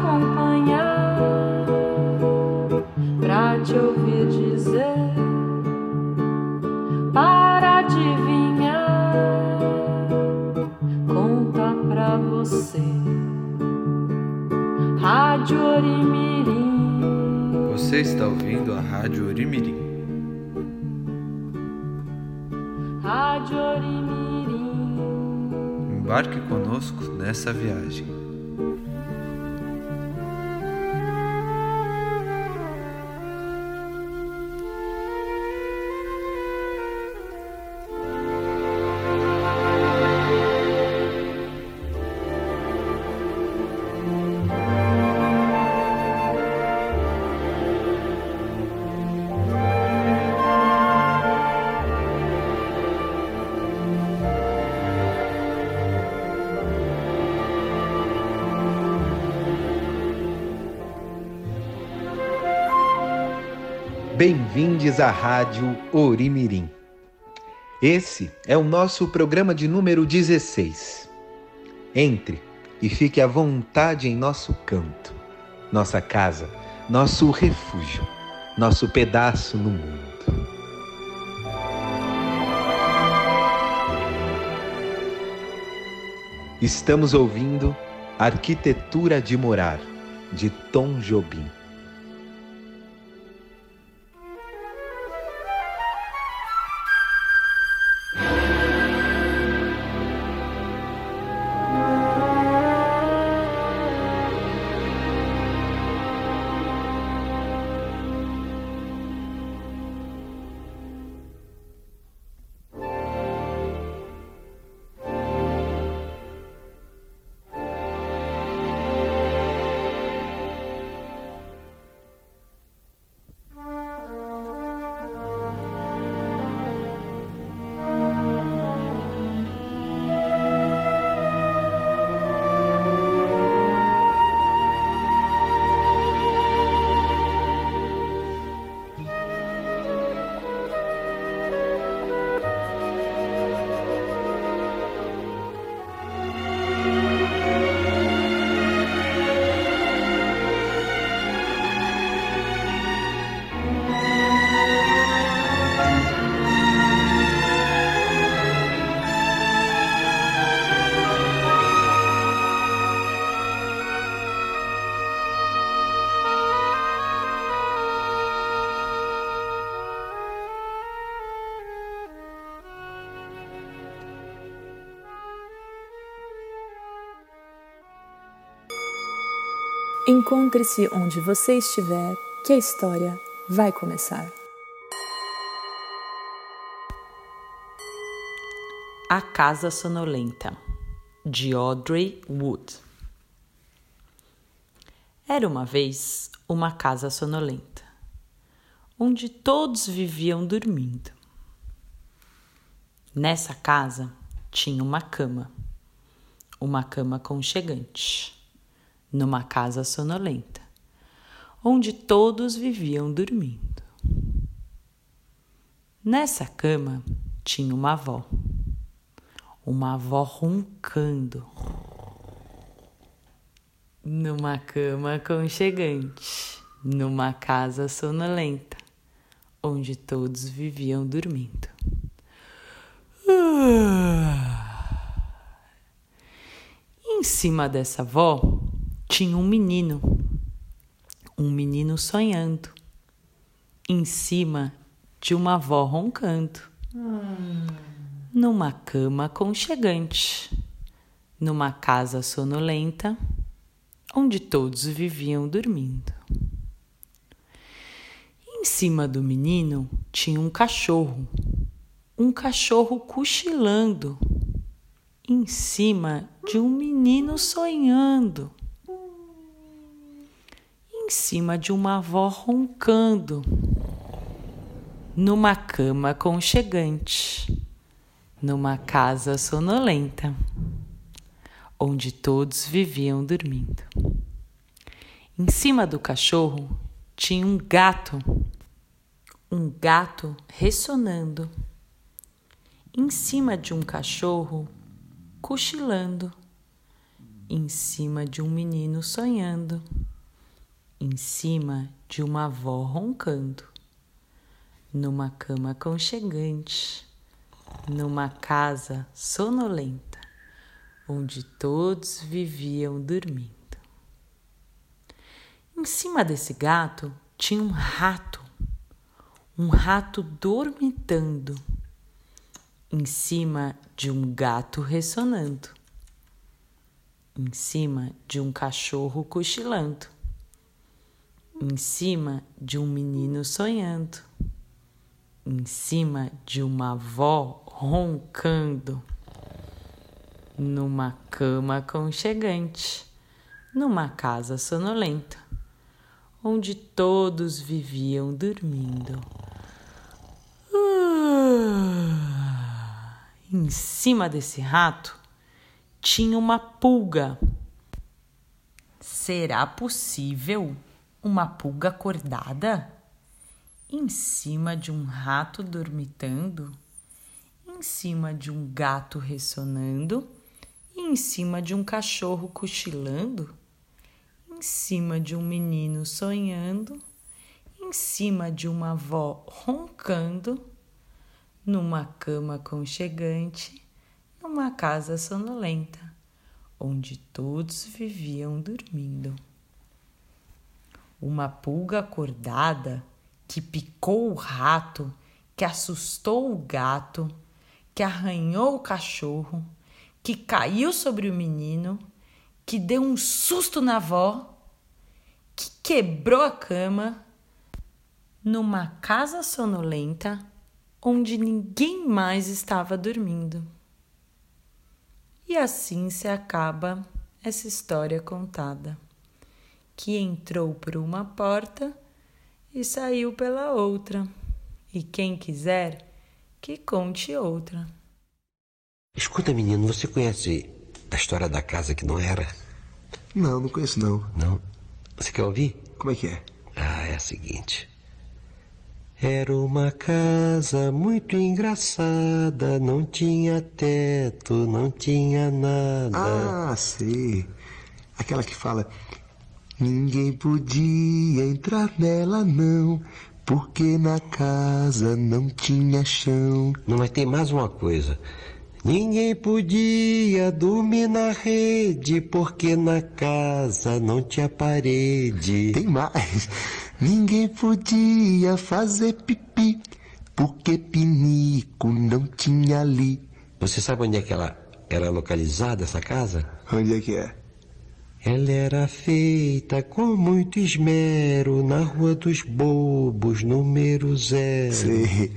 acompanhar, pra te ouvir dizer, para adivinhar, conta pra você. Rádio Orimirim. Você está ouvindo a Rádio Orimirim. Rádio Orimirim. Embarque conosco nessa viagem. Bem-vindos à Rádio Orimirim. Esse é o nosso programa de número 16. Entre e fique à vontade em nosso canto, nossa casa, nosso refúgio, nosso pedaço no mundo. Estamos ouvindo Arquitetura de Morar, de Tom Jobim. Encontre-se onde você estiver, que a história vai começar. A Casa Sonolenta, de Audrey Wood. Era uma vez uma casa sonolenta, onde todos viviam dormindo. Nessa casa tinha uma cama, uma cama conchegante numa casa sonolenta, onde todos viviam dormindo. Nessa cama tinha uma avó, uma avó roncando, numa cama aconchegante, numa casa sonolenta, onde todos viviam dormindo. Em cima dessa avó tinha um menino, um menino sonhando, em cima de uma avó roncando, hum. numa cama aconchegante, numa casa sonolenta, onde todos viviam dormindo. Em cima do menino tinha um cachorro, um cachorro cochilando, em cima de um menino sonhando, em cima de uma avó roncando, numa cama conchegante, numa casa sonolenta, onde todos viviam dormindo. Em cima do cachorro tinha um gato, um gato ressonando. Em cima de um cachorro cochilando, em cima de um menino sonhando, em cima de uma avó roncando, numa cama conchegante, numa casa sonolenta, onde todos viviam dormindo. Em cima desse gato tinha um rato, um rato dormitando em cima de um gato ressonando, em cima de um cachorro cochilando, em cima de um menino sonhando, em cima de uma avó roncando, numa cama aconchegante, numa casa sonolenta, onde todos viviam dormindo. Em cima desse rato tinha uma pulga. Será possível uma pulga acordada? Em cima de um rato dormitando? Em cima de um gato ressonando? E em cima de um cachorro cochilando? Em cima de um menino sonhando? Em cima de uma avó roncando? numa cama aconchegante, numa casa sonolenta, onde todos viviam dormindo. Uma pulga acordada que picou o rato, que assustou o gato, que arranhou o cachorro, que caiu sobre o menino, que deu um susto na avó, que quebrou a cama, numa casa sonolenta onde ninguém mais estava dormindo. E assim se acaba essa história contada, que entrou por uma porta e saiu pela outra. E quem quiser, que conte outra. Escuta, menino, você conhece a história da casa que não era? Não, não conheço não. Não? Você quer ouvir? Como é que é? Ah, é a seguinte. Era uma casa muito engraçada, não tinha teto, não tinha nada. Ah, sei. Aquela que fala: Ninguém podia entrar nela, não, porque na casa não tinha chão. Não, mas tem mais uma coisa. Ninguém podia dormir na rede, porque na casa não tinha parede. Tem mais. Ninguém podia fazer pipi, porque pinico não tinha ali. Você sabe onde é que ela era localizada, essa casa? Onde é que é? Ela era feita com muito esmero na Rua dos Bobos, número zero. Sei.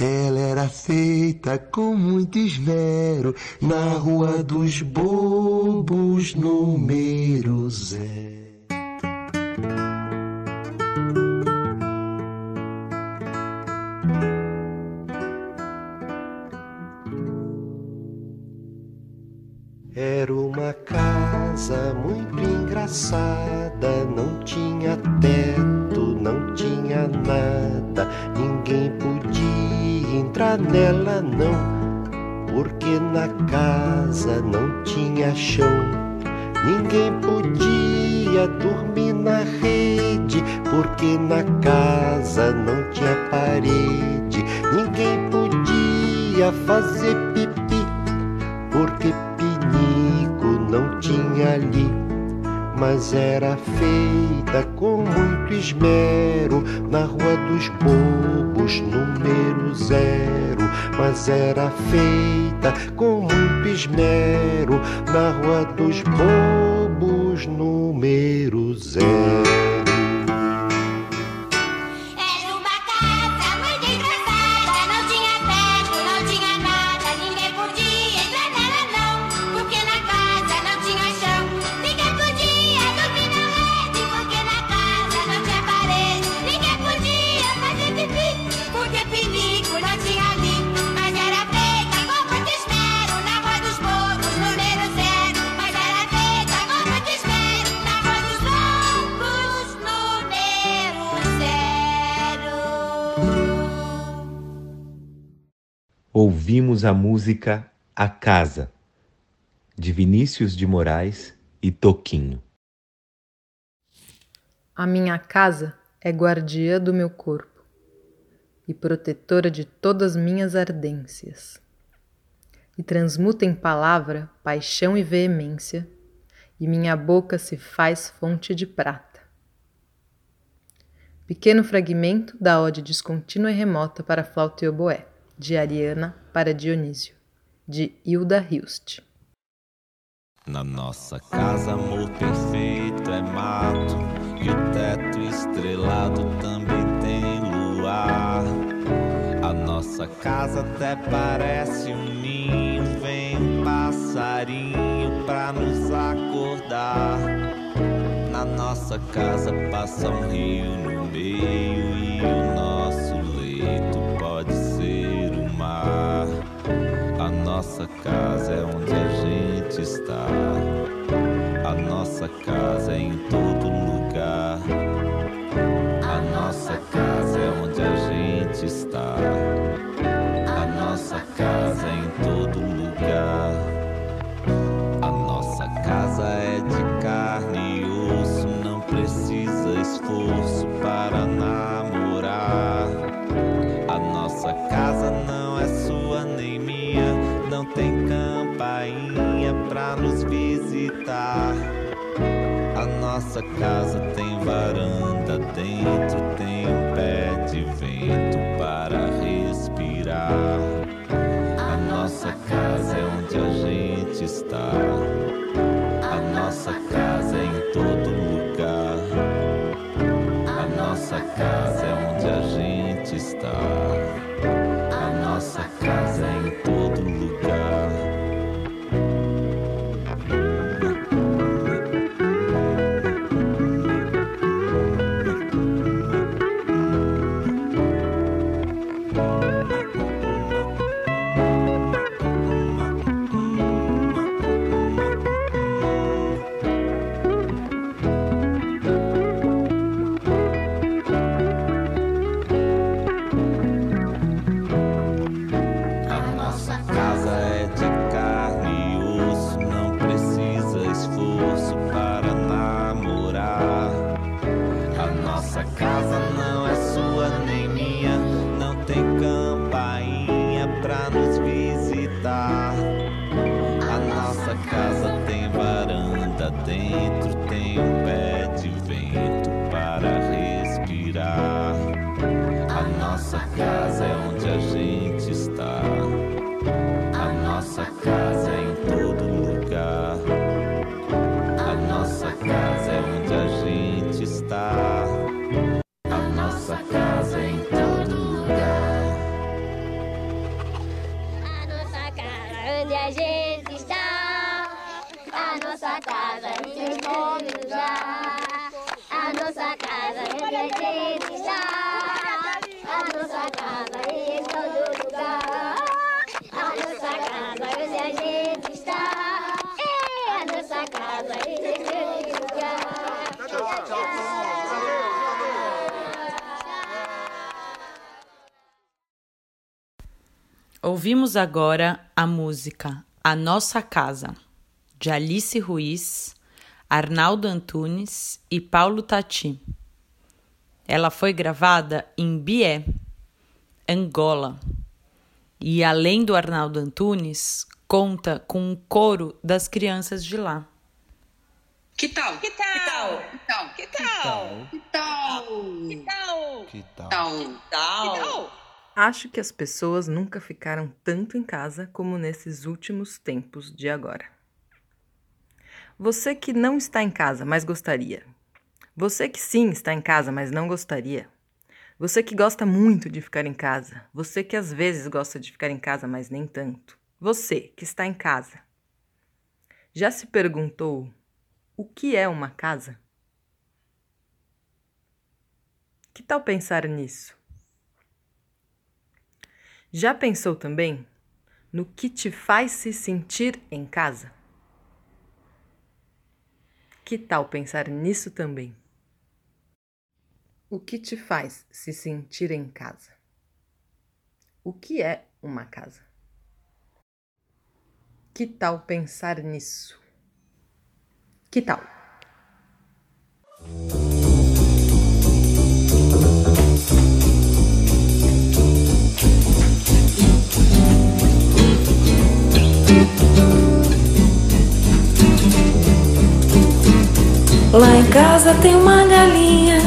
Ela era feita com muito esmero na Rua dos Bobos, número zero. Era uma casa muito engraçada, não tinha teto, não tinha nada, ninguém podia entrar nela não, porque na casa não tinha chão. Ninguém podia dormir na rede, porque na casa não tinha parede. Ninguém podia fazer pipi, porque não tinha ali, mas era feita com muito esmero na Rua dos Bobos, número zero. Mas era feita com muito esmero na Rua dos Bobos, número zero. Ouvimos a música A Casa, de Vinícius de Moraes e Toquinho. A minha casa é guardiã do meu corpo e protetora de todas minhas ardências, e transmuta em palavra paixão e veemência, e minha boca se faz fonte de prata. Pequeno fragmento da ode descontínua e remota para flauta e oboé, de Ariana para Dionísio, de Hilda Hilst. Na nossa casa, amor perfeito é mato e o teto estrelado também tem luar. A nossa casa até parece um ninho, vem um passarinho pra nos acordar. Na nossa casa passa um rio no meio e o nosso leito pode ser A nossa casa é onde a gente está. A nossa casa é em todo lugar. A nossa casa é onde a gente está. Cause Ouvimos agora a música A Nossa Casa, de Alice Ruiz, Arnaldo Antunes e Paulo Tati. Ela foi gravada em Bié, Angola. E além do Arnaldo Antunes, conta com um coro das crianças de lá. Que tal? Que tal? Que tal? Que tal? Que tal? Que tal? Que tal? Que tal? Acho que as pessoas nunca ficaram tanto em casa como nesses últimos tempos de agora. Você que não está em casa, mas gostaria. Você que sim está em casa, mas não gostaria. Você que gosta muito de ficar em casa. Você que às vezes gosta de ficar em casa, mas nem tanto. Você que está em casa. Já se perguntou o que é uma casa? Que tal pensar nisso? Já pensou também no que te faz se sentir em casa? Que tal pensar nisso também? O que te faz se sentir em casa? O que é uma casa? Que tal pensar nisso? Que tal? Lá em casa tem uma galinha,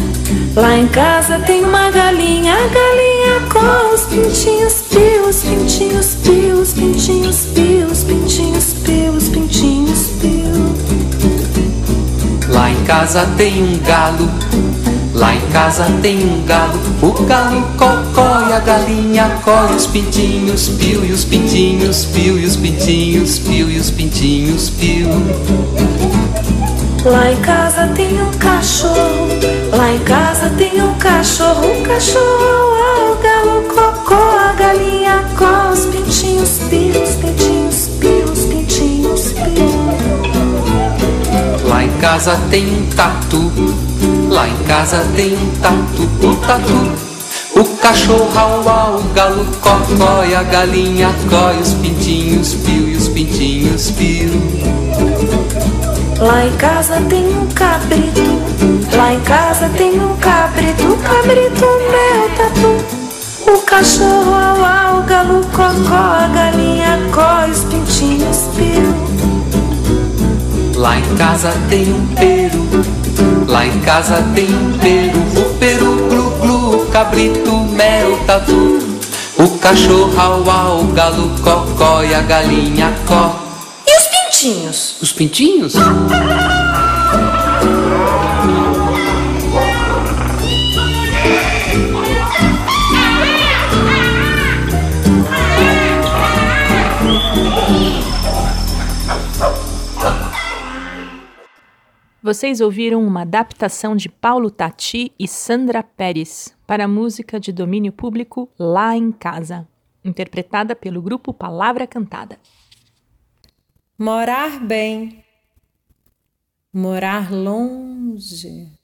lá em casa tem uma galinha, a galinha com os pintinhos, pios, pintinhos, pios, pintinhos, pios, pintinhos, pios, pintinhos, pios. Lá em casa tem um galo, lá em casa tem um galo, o galo cocó e a galinha coi os pintinhos, pio e os pintinhos, pio e os pintinhos, pio e os pintinhos, pio. Lá em casa tem um cachorro, lá em casa tem um cachorro, o cachorro é o galo cocô, a galinha com os pintinhos, pios, pintinhos, pios, pintinhos, pios. Lá em casa tem um tatu, lá em casa tem um tatu, o tatu. O cachorro au, au, o galo cocó e a galinha coi os pintinhos, pio e os pintinhos, pio. Lá em casa tem um cabrito, lá em casa tem um cabrito, cabrito meu tatu. O cachorro au, au, o galo cocó, a galinha coi os pintinhos, piu. Lá em casa tem um peru, lá em casa tem um peru, o peru glu glu, o cabrito mel tatu. O cachorro au, au, o galo cocó e a galinha có. Os pintinhos? Os pintinhos? Vocês ouviram uma adaptação de Paulo Tati e Sandra Pérez para a música de domínio público Lá em Casa, interpretada pelo grupo Palavra Cantada. Morar bem, morar longe,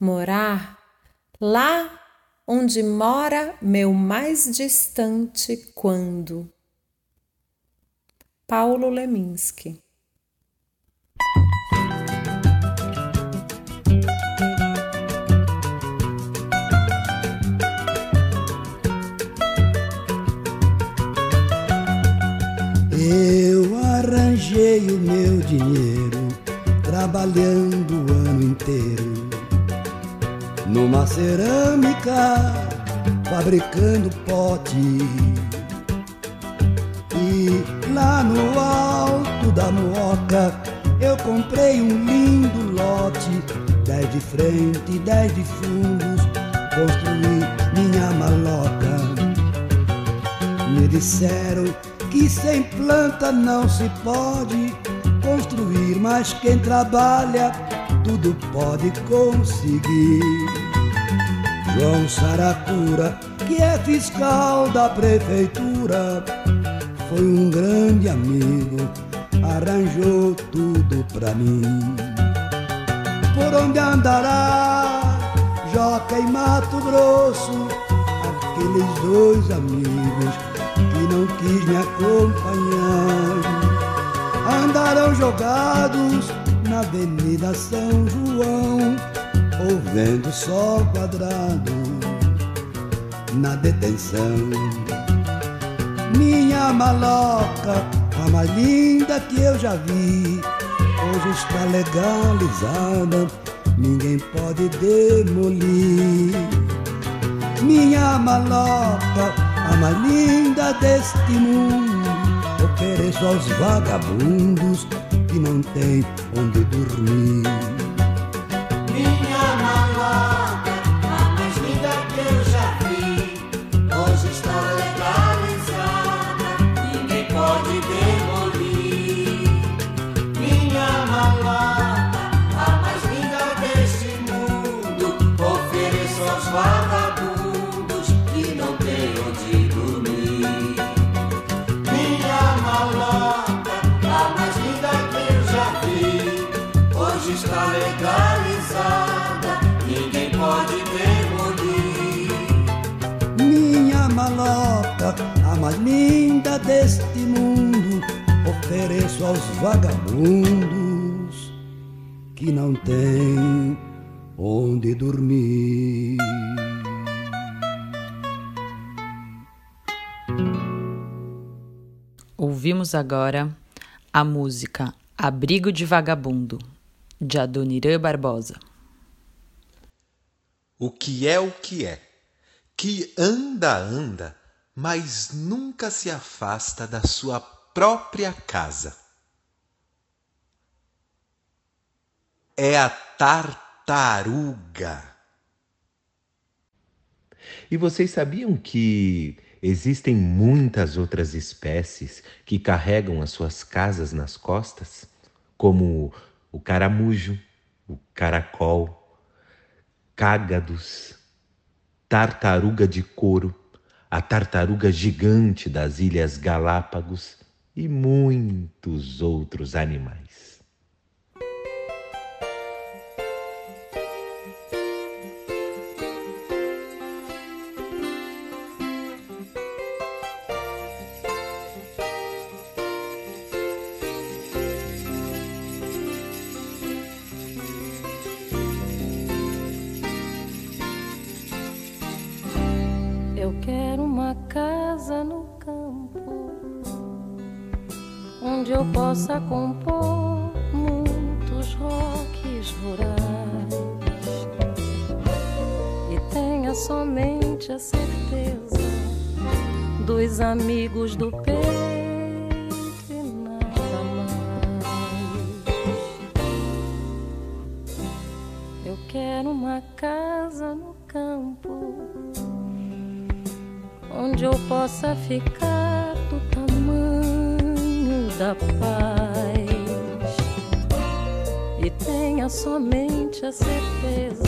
morar lá onde mora meu mais distante quando. Paulo Leminski dinheiro trabalhando o ano inteiro numa cerâmica, fabricando pote. E lá no alto da moca eu comprei um lindo lote, dez de frente, dez de fundos, construí minha maloca. Me disseram que sem planta não se pode construir, mas quem trabalha tudo pode conseguir. João Saracura, que é fiscal da prefeitura, foi um grande amigo, arranjou tudo pra mim. Por onde andará Joca e Mato Grosso, aqueles dois amigos que não quis me acompanhar. Andarão jogados na Avenida São João, ouvindo sol quadrado na detenção. Minha maloca, a mais linda que eu já vi, hoje está legalizada, ninguém pode demolir. Minha maloca, a mais linda deste mundo, ofereço aos vagabundos que não tem onde dormir. maloca, a mais linda deste mundo, ofereço aos vagabundos que não têm onde dormir. Ouvimos agora a música Abrigo de Vagabundo, de Adoniran Barbosa. O que é o que é? Que anda, anda, mas nunca se afasta da sua própria casa. É a tartaruga. E vocês sabiam que existem muitas outras espécies que carregam as suas casas nas costas? Como o caramujo, o caracol, cágados, tartaruga de couro, a tartaruga gigante das Ilhas Galápagos e muitos outros animais. Amigos do peito e nada mais. Eu quero uma casa no campo onde eu possa ficar do tamanho da paz e tenha somente a certeza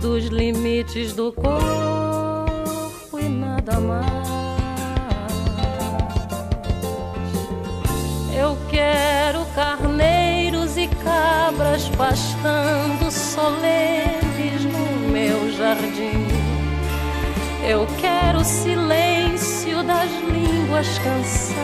dos limites do corpo pastando solenes no meu jardim. Eu quero o silêncio das línguas cansadas.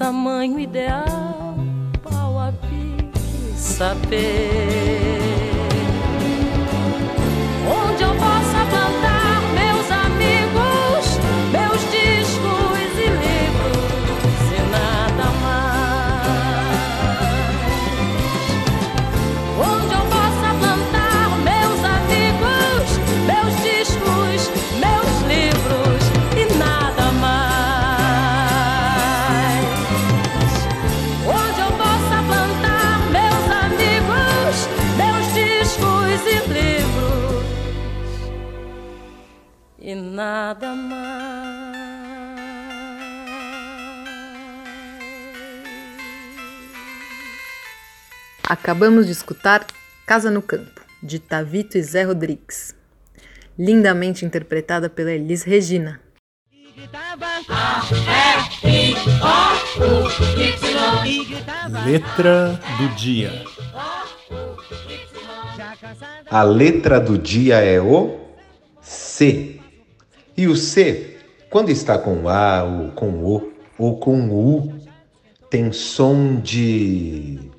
Tamanho ideal, pau a pique, saber. Acabamos de escutar Casa no Campo, de Tavito e Zé Rodrigues, lindamente interpretada pela Elis Regina. Letra do dia. A letra do dia é o C. E o C, quando está com A, ou com O, ou com U, tem som de.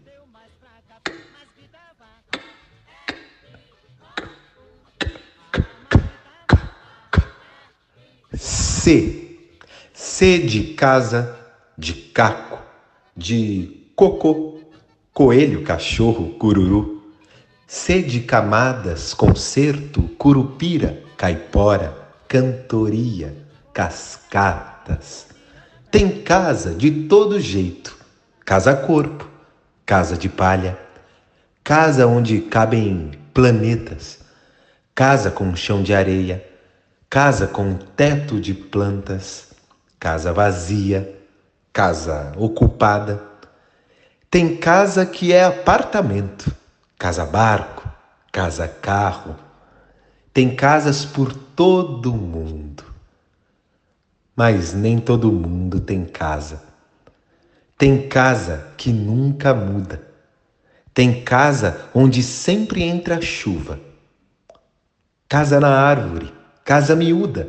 C. C de casa, de caco, de cocô, coelho, cachorro, cururu. C de camadas, concerto, curupira, caipora, cantoria, cascatas. Tem casa de todo jeito: casa corpo, casa de palha, casa onde cabem planetas, casa com chão de areia, casa com teto de plantas, casa vazia, casa ocupada. Tem casa que é apartamento, casa barco, casa carro. Tem casas por todo mundo. Mas nem todo mundo tem casa. Tem casa que nunca muda. Tem casa onde sempre entra chuva. Casa na árvore, casa miúda,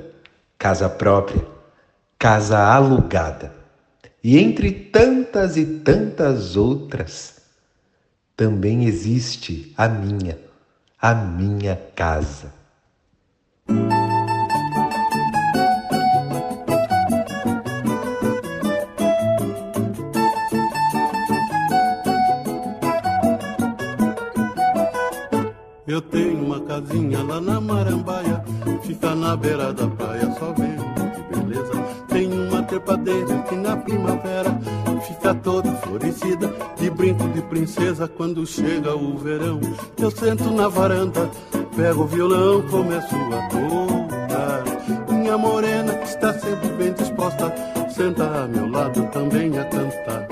casa própria, casa alugada. E entre tantas e tantas outras, também existe a minha, a minha casa. Eu tenho uma casinha lá na Marambaia, fica na beira da praia, só vendo que beleza. Tem uma trepadeira que na primavera fica toda florescida, de brinco de princesa quando chega o verão. Eu sento na varanda, pego o violão, começo a tocar. Minha morena que está sempre bem disposta, senta a meu lado também a cantar.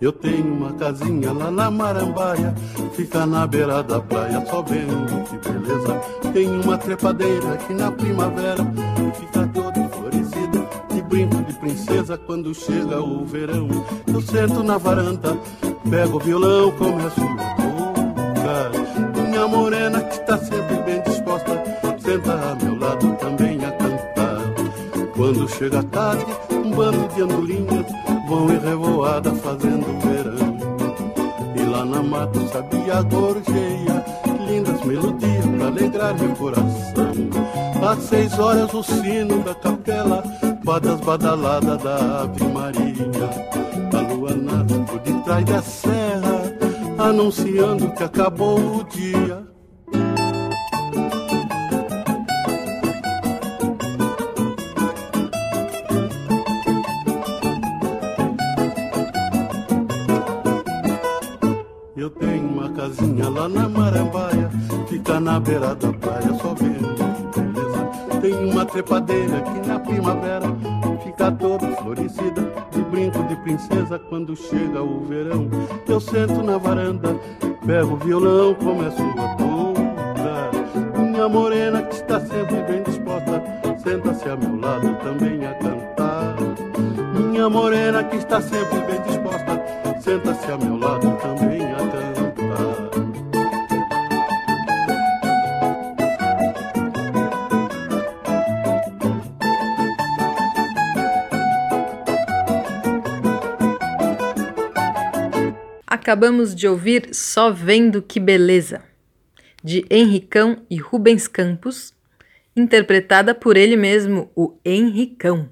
Eu tenho uma casinha lá na Marambaia, fica na beira da praia, só vendo que beleza. Tem uma trepadeira que na primavera fica toda florescida, de brinco de princesa quando chega o verão. Eu sento na varanda, pego o violão, começo a tocar. Minha morena que está sempre bem disposta, senta a meu lado também a cantar. Quando chega a tarde, um bando de andorinhas vão em revoada fazendo verão. E lá na mata sabia gorjeia, lindas melodias pra alegrar meu coração. Às seis horas o sino da capela, badas badalada da Ave Maria. A lua nasce por detrás da serra, anunciando que acabou o dia. Lá na Marambaia, fica na beira da praia, só vendo beleza. Tem uma trepadeira que na primavera fica toda florescida, de brinco de princesa quando chega o verão. Eu sento na varanda, pego o violão, começo a tocar. Minha morena que está sempre bem disposta, senta-se a meu lado também a cantar. Minha morena que está sempre bem disposta, senta-se a meu lado Acabamos de ouvir Só Vendo Que Beleza, de Henricão e Rubens Campos, interpretada por ele mesmo, o Henricão.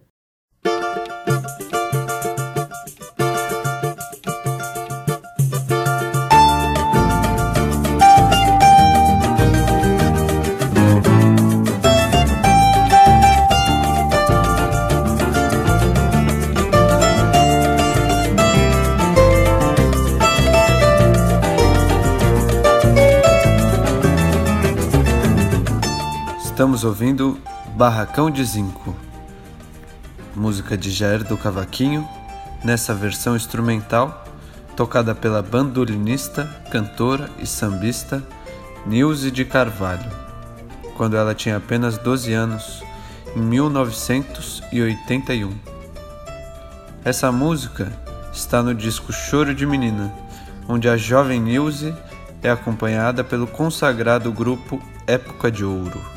Estamos ouvindo Barracão de Zinco, música de Jair do Cavaquinho, nessa versão instrumental, tocada pela bandolinista, cantora e sambista Nilce de Carvalho, quando ela tinha apenas 12 anos, em 1981. Essa música está no disco Choro de Menina, onde a jovem Nilce é acompanhada pelo consagrado grupo Época de Ouro.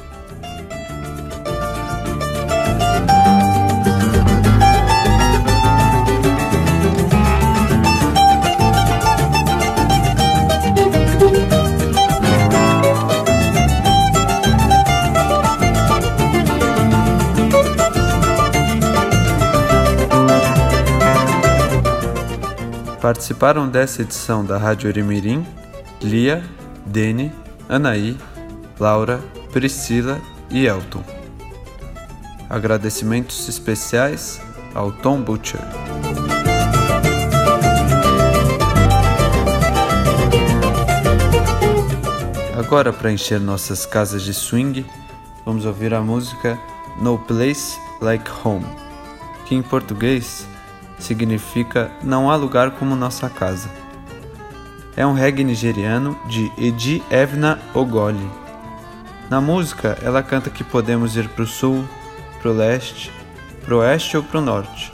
Participaram dessa edição da Rádio Orimirim Lia, Dene, Anaí, Laura, Priscila e Elton. Agradecimentos especiais ao Tom Butcher. Agora, para encher nossas casas de swing, vamos ouvir a música No Place Like Home, que em português significa Não há lugar como nossa casa. É um reggae nigeriano de Edi Evna Ogoli. Na música, ela canta que podemos ir para o sul, para o leste, para o oeste ou para o norte.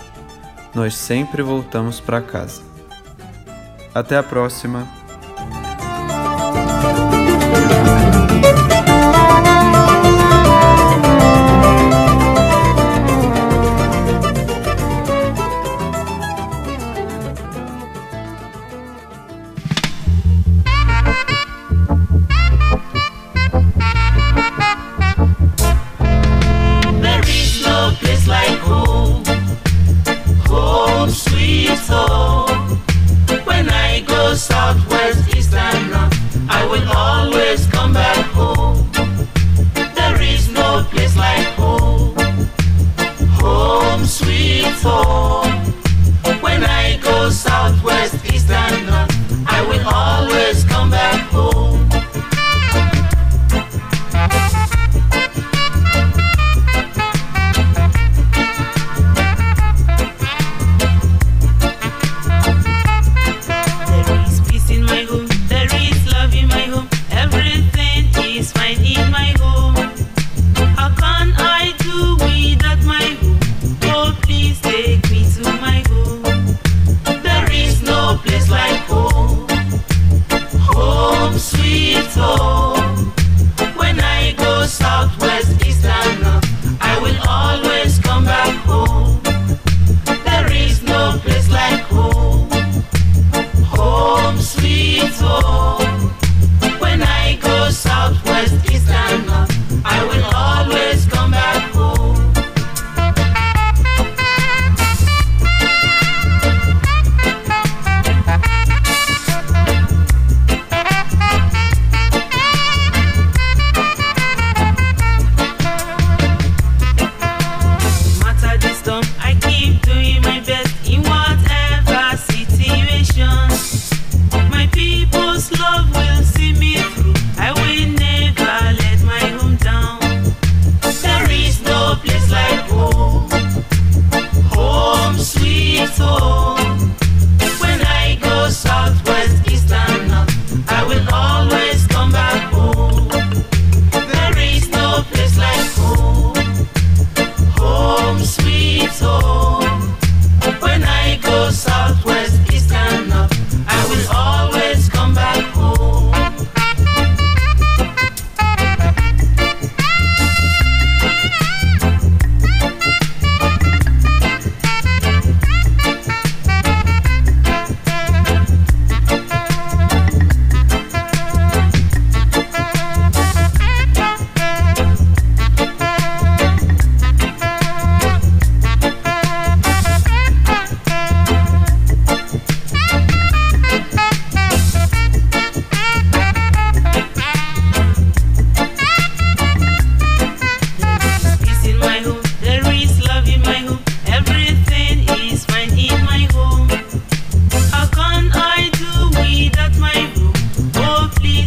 Nós sempre voltamos para casa. Até a próxima! algún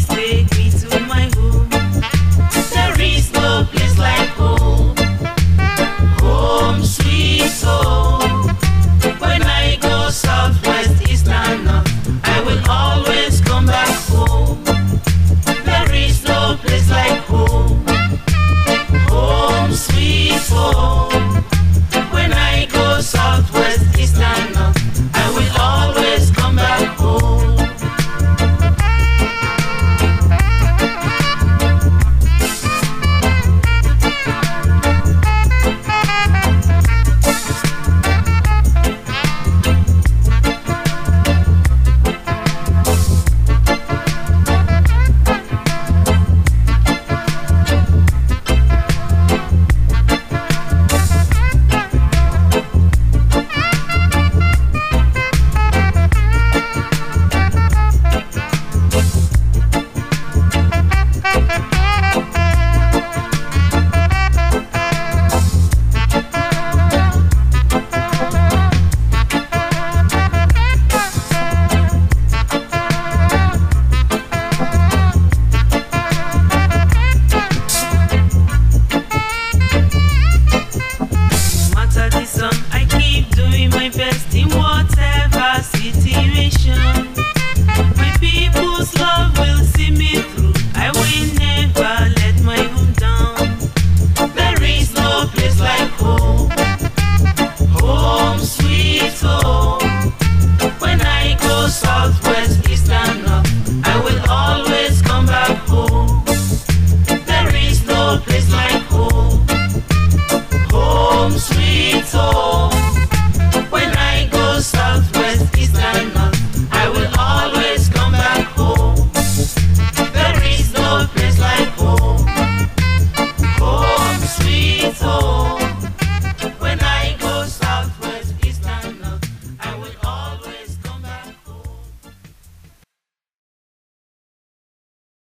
mistakes.